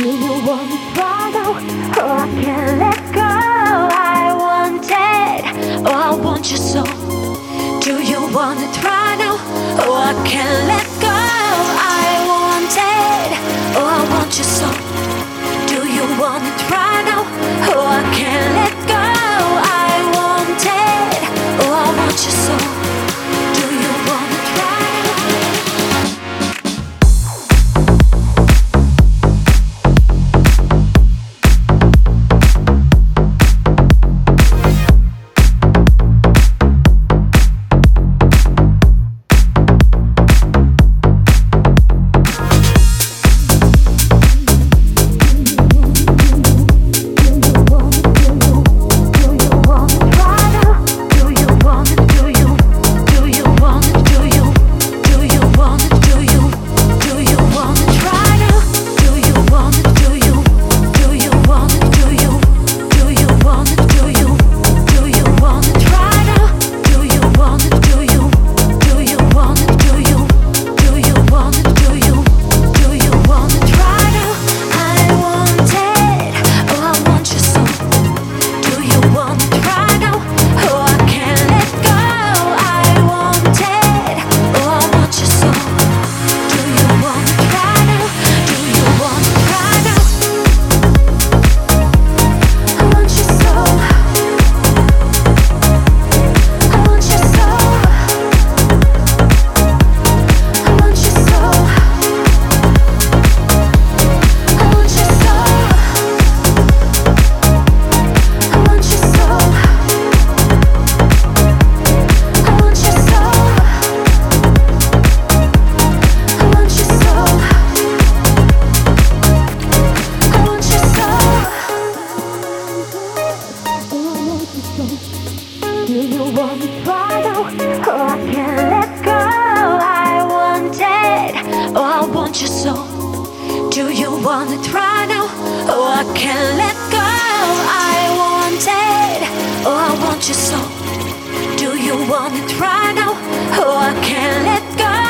Do you want it right now? Oh, I can't let go? I want it, oh I want you so. Do you want it right now? Oh I can't let Do you want to oh, I can't let go? I it, oh I want you so. Do you want try now? Oh I can't let go. I oh I want you so. Do you want now? Oh I can't let go.